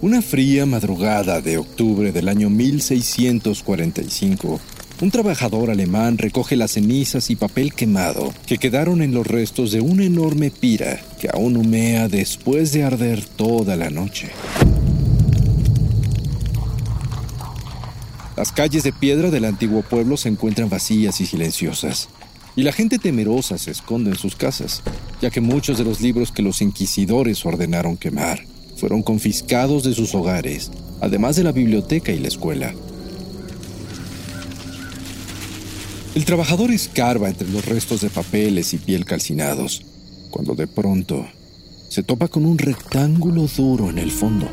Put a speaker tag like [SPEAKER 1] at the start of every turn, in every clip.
[SPEAKER 1] Una fría madrugada de octubre del año 1645, un trabajador alemán recoge las cenizas y papel quemado que quedaron en los restos de una enorme pira que aún humea después de arder toda la noche. Las calles de piedra del antiguo pueblo se encuentran vacías y silenciosas, y la gente temerosa se esconde en sus casas, ya que muchos de los libros que los inquisidores ordenaron quemar fueron confiscados de sus hogares, además de la biblioteca y la escuela. El trabajador escarba entre los restos de papeles y piel calcinados, cuando de pronto se topa con un rectángulo duro en el fondo.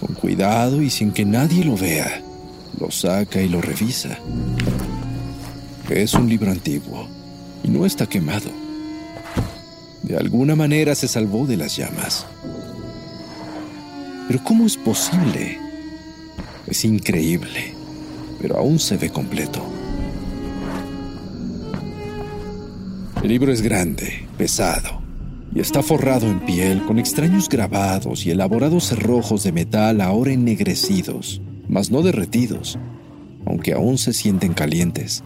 [SPEAKER 1] Con cuidado y sin que nadie lo vea, lo saca y lo revisa. Es un libro antiguo y no está quemado. De alguna manera se salvó de las llamas. Pero ¿cómo es posible? Es increíble, pero aún se ve completo. El libro es grande, pesado, y está forrado en piel con extraños grabados y elaborados cerrojos de metal ahora ennegrecidos, mas no derretidos, aunque aún se sienten calientes.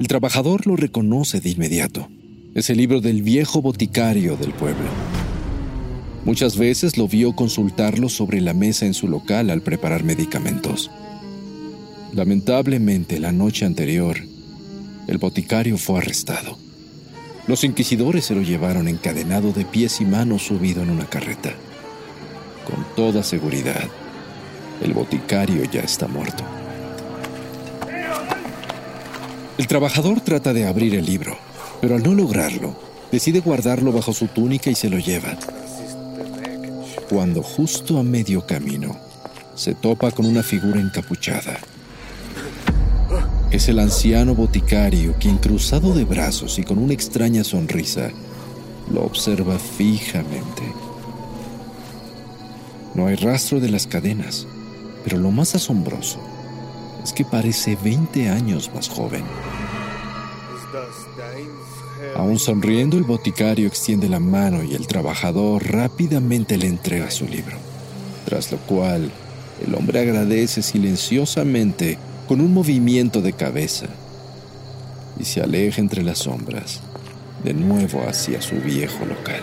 [SPEAKER 1] El trabajador lo reconoce de inmediato. Es el libro del viejo boticario del pueblo. Muchas veces lo vio consultarlo sobre la mesa en su local al preparar medicamentos. Lamentablemente, la noche anterior, el boticario fue arrestado. Los inquisidores se lo llevaron encadenado de pies y manos subido en una carreta. Con toda seguridad, el boticario ya está muerto. El trabajador trata de abrir el libro, pero al no lograrlo, decide guardarlo bajo su túnica y se lo lleva. Cuando justo a medio camino, se topa con una figura encapuchada. Es el anciano boticario quien, cruzado de brazos y con una extraña sonrisa, lo observa fijamente. No hay rastro de las cadenas, pero lo más asombroso es que parece 20 años más joven. Aún sonriendo, el boticario extiende la mano y el trabajador rápidamente le entrega su libro, tras lo cual el hombre agradece silenciosamente con un movimiento de cabeza y se aleja entre las sombras, de nuevo hacia su viejo local.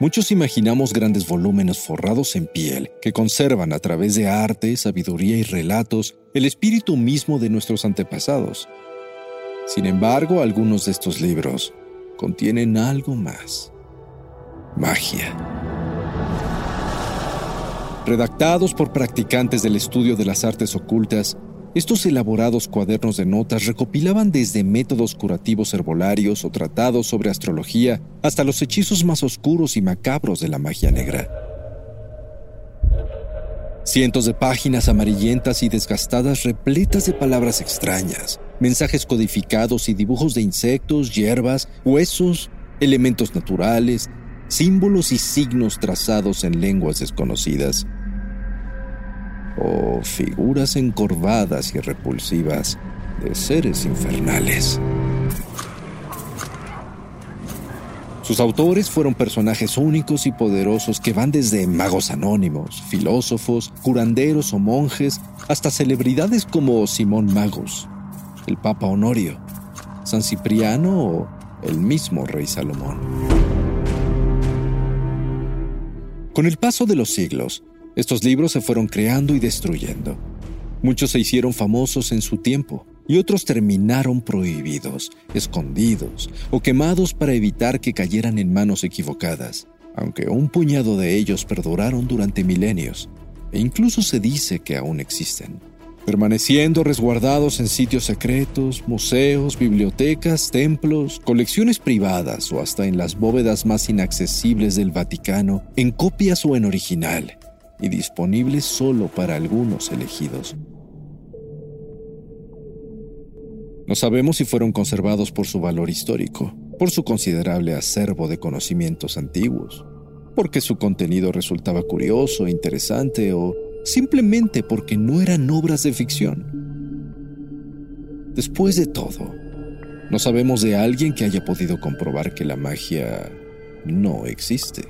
[SPEAKER 1] muchos imaginamos grandes volúmenes forrados en piel que conservan a través de arte, sabiduría y relatos el espíritu mismo de nuestros antepasados. Sin embargo, algunos de estos libros contienen algo más. Magia. Redactados por practicantes del estudio de las artes ocultas, estos elaborados cuadernos de notas recopilaban desde métodos curativos herbolarios o tratados sobre astrología hasta los hechizos más oscuros y macabros de la magia negra. Cientos de páginas amarillentas y desgastadas repletas de palabras extrañas, mensajes codificados y dibujos de insectos, hierbas, huesos, elementos naturales, símbolos y signos trazados en lenguas desconocidas o figuras encorvadas y repulsivas de seres infernales. Sus autores fueron personajes únicos y poderosos que van desde magos anónimos, filósofos, curanderos o monjes, hasta celebridades como Simón Magus, el Papa Honorio, San Cipriano o el mismo Rey Salomón. Con el paso de los siglos, estos libros se fueron creando y destruyendo. Muchos se hicieron famosos en su tiempo y otros terminaron prohibidos, escondidos o quemados para evitar que cayeran en manos equivocadas, aunque un puñado de ellos perduraron durante milenios, e incluso se dice que aún existen, permaneciendo resguardados en sitios secretos, museos, bibliotecas, templos, colecciones privadas o hasta en las bóvedas más inaccesibles del Vaticano, en copias o en original, y disponibles solo para algunos elegidos. No sabemos si fueron conservados por su valor histórico, por su considerable acervo de conocimientos antiguos, porque su contenido resultaba curioso, interesante o simplemente porque no eran obras de ficción. Después de todo, no sabemos de alguien que haya podido comprobar que la magia no existe.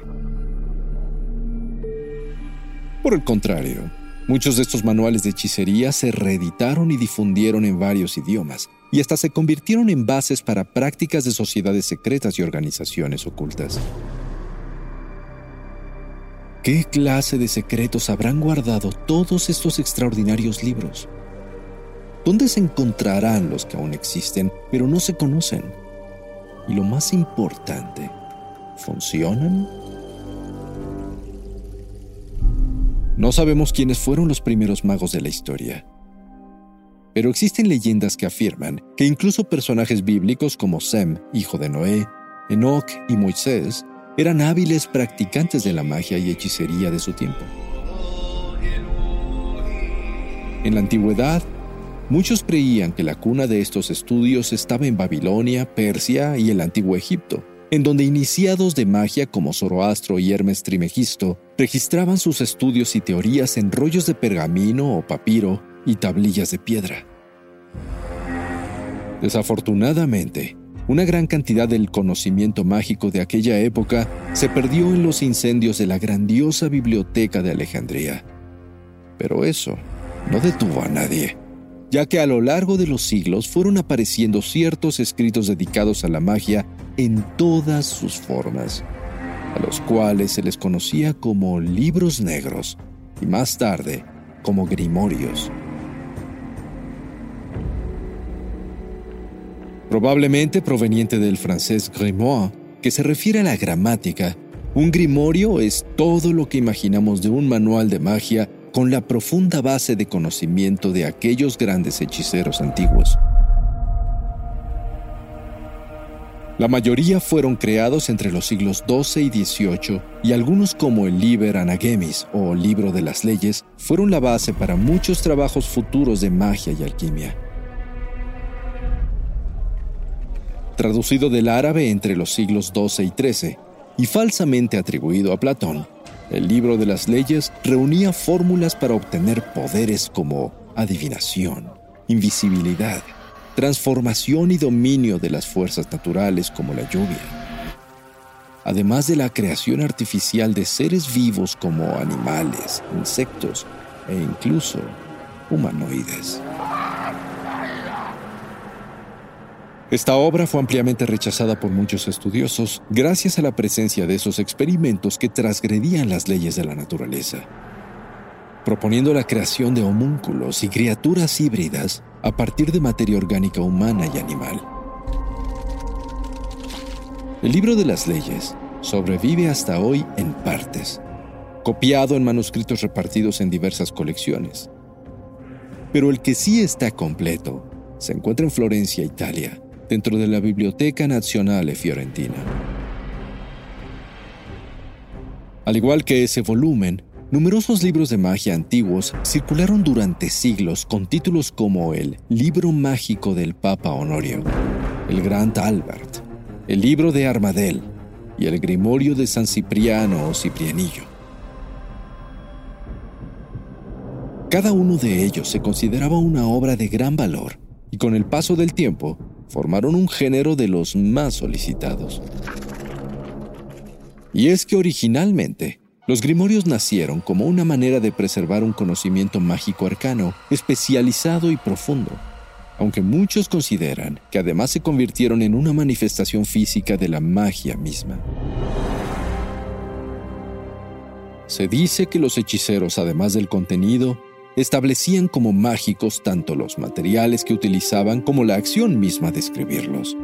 [SPEAKER 1] Por el contrario, muchos de estos manuales de hechicería se reeditaron y difundieron en varios idiomas, y hasta se convirtieron en bases para prácticas de sociedades secretas y organizaciones ocultas. ¿Qué clase de secretos habrán guardado todos estos extraordinarios libros? ¿Dónde se encontrarán los que aún existen, pero no se conocen? Y lo más importante, ¿funcionan? No sabemos quiénes fueron los primeros magos de la historia, pero existen leyendas que afirman que incluso personajes bíblicos como Sem, hijo de Noé, Enoch y Moisés eran hábiles practicantes de la magia y hechicería de su tiempo. En la antigüedad, muchos creían que la cuna de estos estudios estaba en Babilonia, Persia y el antiguo Egipto, en donde iniciados de magia como Zoroastro y Hermes Trimegisto registraban sus estudios y teorías en rollos de pergamino o papiro y tablillas de piedra. Desafortunadamente, una gran cantidad del conocimiento mágico de aquella época se perdió en los incendios de la grandiosa biblioteca de Alejandría. Pero eso no detuvo a nadie, ya que a lo largo de los siglos fueron apareciendo ciertos escritos dedicados a la magia en todas sus formas, a los cuales se les conocía como libros negros y más tarde como grimorios. probablemente proveniente del francés grimoire, que se refiere a la gramática. Un grimorio es todo lo que imaginamos de un manual de magia con la profunda base de conocimiento de aquellos grandes hechiceros antiguos. La mayoría fueron creados entre los siglos XII y XVIII y algunos como el Liber Anagemis o Libro de las Leyes fueron la base para muchos trabajos futuros de magia y alquimia. traducido del árabe entre los siglos XII y XIII y falsamente atribuido a Platón, el libro de las leyes reunía fórmulas para obtener poderes como adivinación, invisibilidad, transformación y dominio de las fuerzas naturales como la lluvia, además de la creación artificial de seres vivos como animales, insectos e incluso humanoides. Esta obra fue ampliamente rechazada por muchos estudiosos gracias a la presencia de esos experimentos que transgredían las leyes de la naturaleza, proponiendo la creación de homúnculos y criaturas híbridas a partir de materia orgánica humana y animal. El libro de las leyes sobrevive hasta hoy en partes, copiado en manuscritos repartidos en diversas colecciones. Pero el que sí está completo se encuentra en Florencia, Italia, dentro de la Biblioteca Nazionale Fiorentina. Al igual que ese volumen, numerosos libros de magia antiguos circularon durante siglos con títulos como el Libro Mágico del Papa Honorio, el Grand Albert, el Libro de Armadel y el Grimorio de San Cipriano o Ciprianillo. Cada uno de ellos se consideraba una obra de gran valor y con el paso del tiempo formaron un género de los más solicitados. Y es que originalmente, los grimorios nacieron como una manera de preservar un conocimiento mágico arcano, especializado y profundo, aunque muchos consideran que además se convirtieron en una manifestación física de la magia misma. Se dice que los hechiceros, además del contenido, establecían como mágicos tanto los materiales que utilizaban como la acción misma de escribirlos.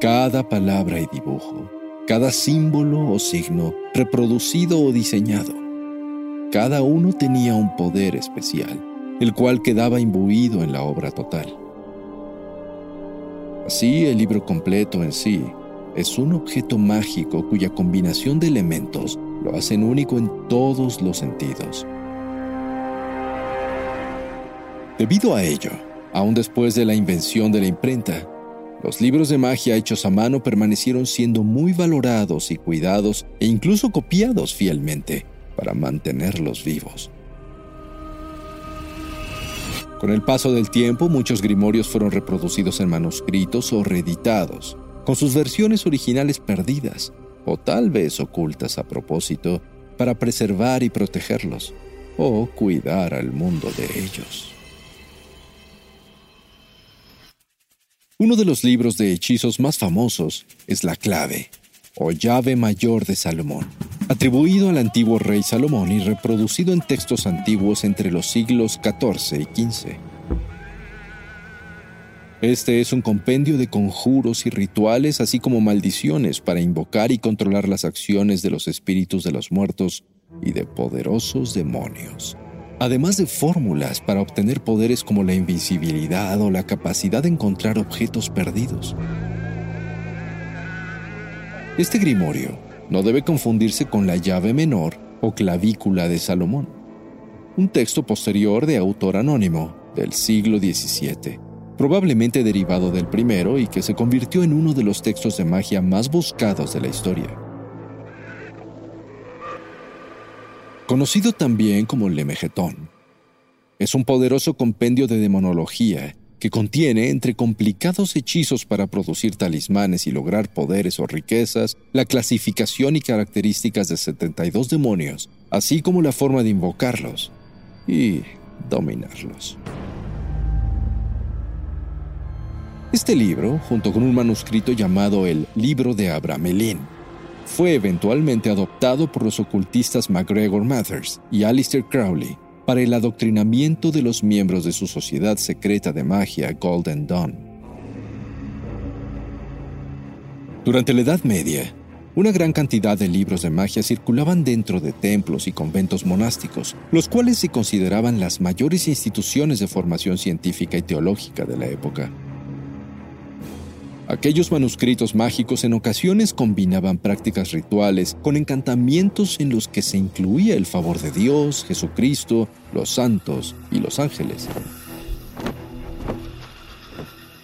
[SPEAKER 1] Cada palabra y dibujo, cada símbolo o signo, reproducido o diseñado, cada uno tenía un poder especial, el cual quedaba imbuido en la obra total. Así, el libro completo en sí es un objeto mágico cuya combinación de elementos lo hacen único en todos los sentidos. Debido a ello, aún después de la invención de la imprenta, los libros de magia hechos a mano permanecieron siendo muy valorados y cuidados e incluso copiados fielmente para mantenerlos vivos. Con el paso del tiempo, muchos grimorios fueron reproducidos en manuscritos o reeditados, con sus versiones originales perdidas, o tal vez ocultas a propósito, para preservar y protegerlos, o cuidar al mundo de ellos. Uno de los libros de hechizos más famosos es La clave, o llave mayor de Salomón, atribuido al antiguo rey Salomón y reproducido en textos antiguos entre los siglos XIV y XV. Este es un compendio de conjuros y rituales, así como maldiciones para invocar y controlar las acciones de los espíritus de los muertos y de poderosos demonios además de fórmulas para obtener poderes como la invisibilidad o la capacidad de encontrar objetos perdidos. Este grimorio no debe confundirse con la llave menor o clavícula de Salomón, un texto posterior de autor anónimo del siglo XVII, probablemente derivado del primero y que se convirtió en uno de los textos de magia más buscados de la historia. Conocido también como Lemegetón. Es un poderoso compendio de demonología que contiene, entre complicados hechizos para producir talismanes y lograr poderes o riquezas, la clasificación y características de 72 demonios, así como la forma de invocarlos y dominarlos. Este libro, junto con un manuscrito llamado el Libro de Abramelín, fue eventualmente adoptado por los ocultistas MacGregor Mathers y Alistair Crowley para el adoctrinamiento de los miembros de su sociedad secreta de magia Golden Dawn. Durante la Edad Media, una gran cantidad de libros de magia circulaban dentro de templos y conventos monásticos, los cuales se consideraban las mayores instituciones de formación científica y teológica de la época. Aquellos manuscritos mágicos en ocasiones combinaban prácticas rituales con encantamientos en los que se incluía el favor de Dios, Jesucristo, los santos y los ángeles.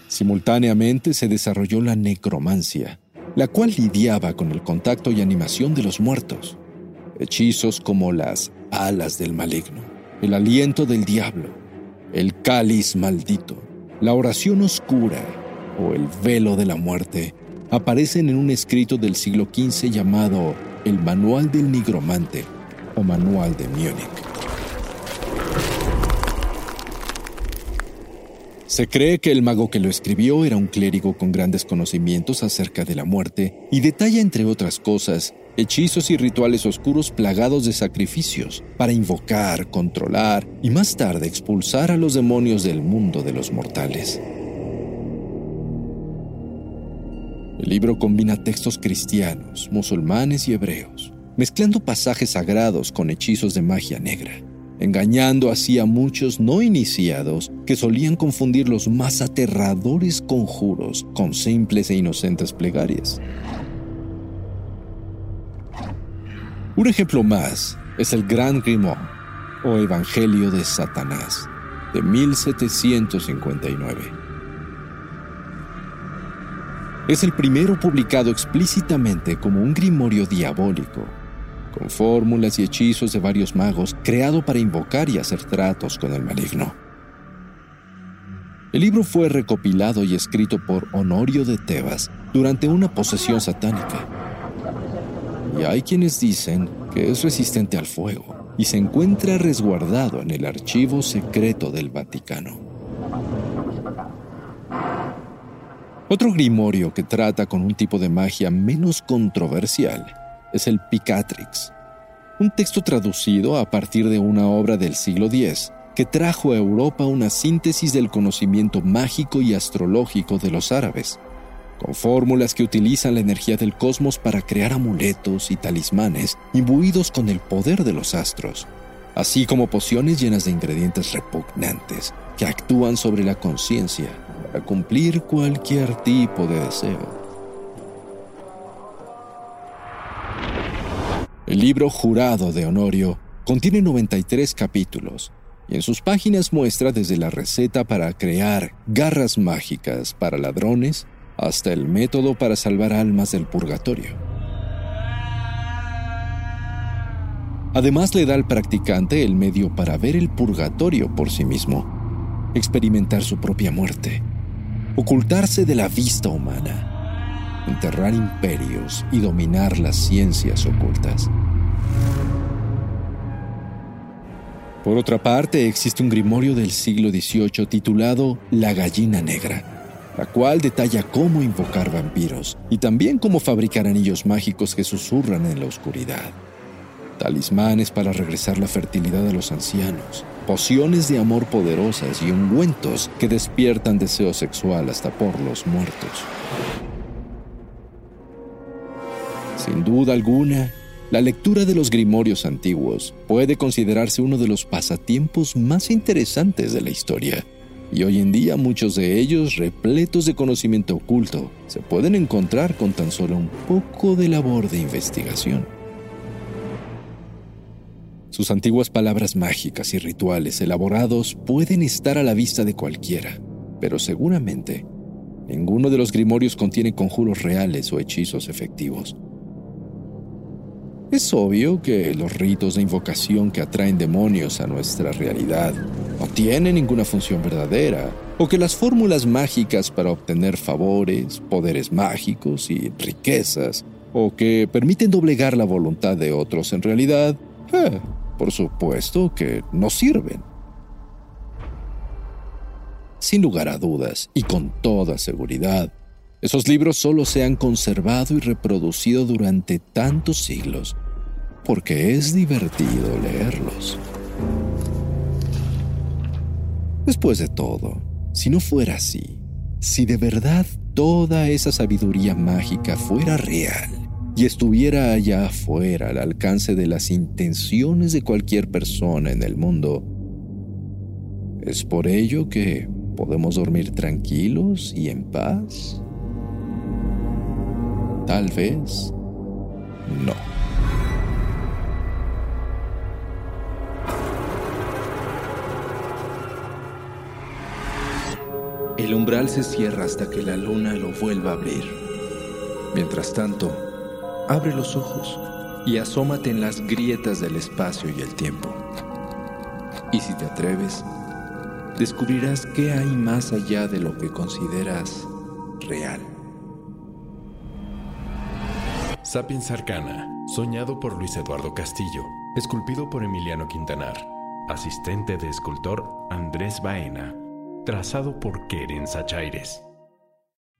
[SPEAKER 1] Simultáneamente se desarrolló la necromancia, la cual lidiaba con el contacto y animación de los muertos. Hechizos como las alas del maligno, el aliento del diablo, el cáliz maldito, la oración oscura o el velo de la muerte aparecen en un escrito del siglo XV llamado El Manual del Nigromante o Manual de Múnich. Se cree que el mago que lo escribió era un clérigo con grandes conocimientos acerca de la muerte y detalla, entre otras cosas, hechizos y rituales oscuros plagados de sacrificios para invocar, controlar y más tarde expulsar a los demonios del mundo de los mortales. El libro combina textos cristianos, musulmanes y hebreos, mezclando pasajes sagrados con hechizos de magia negra, engañando así a muchos no iniciados que solían confundir los más aterradores conjuros con simples e inocentes plegarias. Un ejemplo más es el Gran Grimoire o Evangelio de Satanás de 1759 es el primero publicado explícitamente como un grimorio diabólico, con fórmulas y hechizos de varios magos, creado para invocar y hacer tratos con el maligno. El libro fue recopilado y escrito por Honorio de Tebas durante una posesión satánica. Y hay quienes dicen que es resistente al fuego y se encuentra resguardado en el archivo secreto del Vaticano. Otro grimorio que trata con un tipo de magia menos controversial es el Picatrix, un texto traducido a partir de una obra del siglo X que trajo a Europa una síntesis del conocimiento mágico y astrológico de los árabes, con fórmulas que utilizan la energía del cosmos para crear amuletos y talismanes imbuidos con el poder de los astros, así como pociones llenas de ingredientes repugnantes que actúan sobre la conciencia para cumplir cualquier tipo de deseo. El libro Jurado de Honorio contiene 93 capítulos y en sus páginas muestra desde la receta para crear garras mágicas para ladrones hasta el método para salvar almas del purgatorio. Además le da al practicante el medio para ver el purgatorio por sí mismo, experimentar su propia muerte, ocultarse de la vista humana, enterrar imperios y dominar las ciencias ocultas. Por otra parte, existe un grimorio del siglo XVIII titulado La gallina negra, la cual detalla cómo invocar vampiros y también cómo fabricar anillos mágicos que susurran en la oscuridad, talismanes para regresar la fertilidad a los ancianos, pociones de amor poderosas y ungüentos que despiertan deseo sexual hasta por los muertos. Sin duda alguna, la lectura de los grimorios antiguos puede considerarse uno de los pasatiempos más interesantes de la historia, y hoy en día muchos de ellos, repletos de conocimiento oculto, se pueden encontrar con tan solo un poco de labor de investigación. Sus antiguas palabras mágicas y rituales elaborados pueden estar a la vista de cualquiera, pero seguramente ninguno de los grimorios contiene conjuros reales o hechizos efectivos. Es obvio que los ritos de invocación que atraen demonios a nuestra realidad no tienen ninguna función verdadera, o que las fórmulas mágicas para obtener favores, poderes mágicos y riquezas, o que permiten doblegar la voluntad de otros en realidad, eh, por supuesto que no sirven. Sin lugar a dudas, y con toda seguridad, esos libros solo se han conservado y reproducido durante tantos siglos porque es divertido leerlos. Después de todo, si no fuera así, si de verdad toda esa sabiduría mágica fuera real y estuviera allá afuera al alcance de las intenciones de cualquier persona en el mundo, ¿es por ello que podemos dormir tranquilos y en paz? Tal vez no.
[SPEAKER 2] El umbral se cierra hasta que la luna lo vuelva a abrir. Mientras tanto, abre los ojos y asómate en las grietas del espacio y el tiempo. Y si te atreves, descubrirás qué hay más allá de lo que consideras real.
[SPEAKER 3] Sapiens Arcana, soñado por Luis Eduardo Castillo, esculpido por Emiliano Quintanar, asistente de escultor Andrés Baena trazado por Keren Sachaires.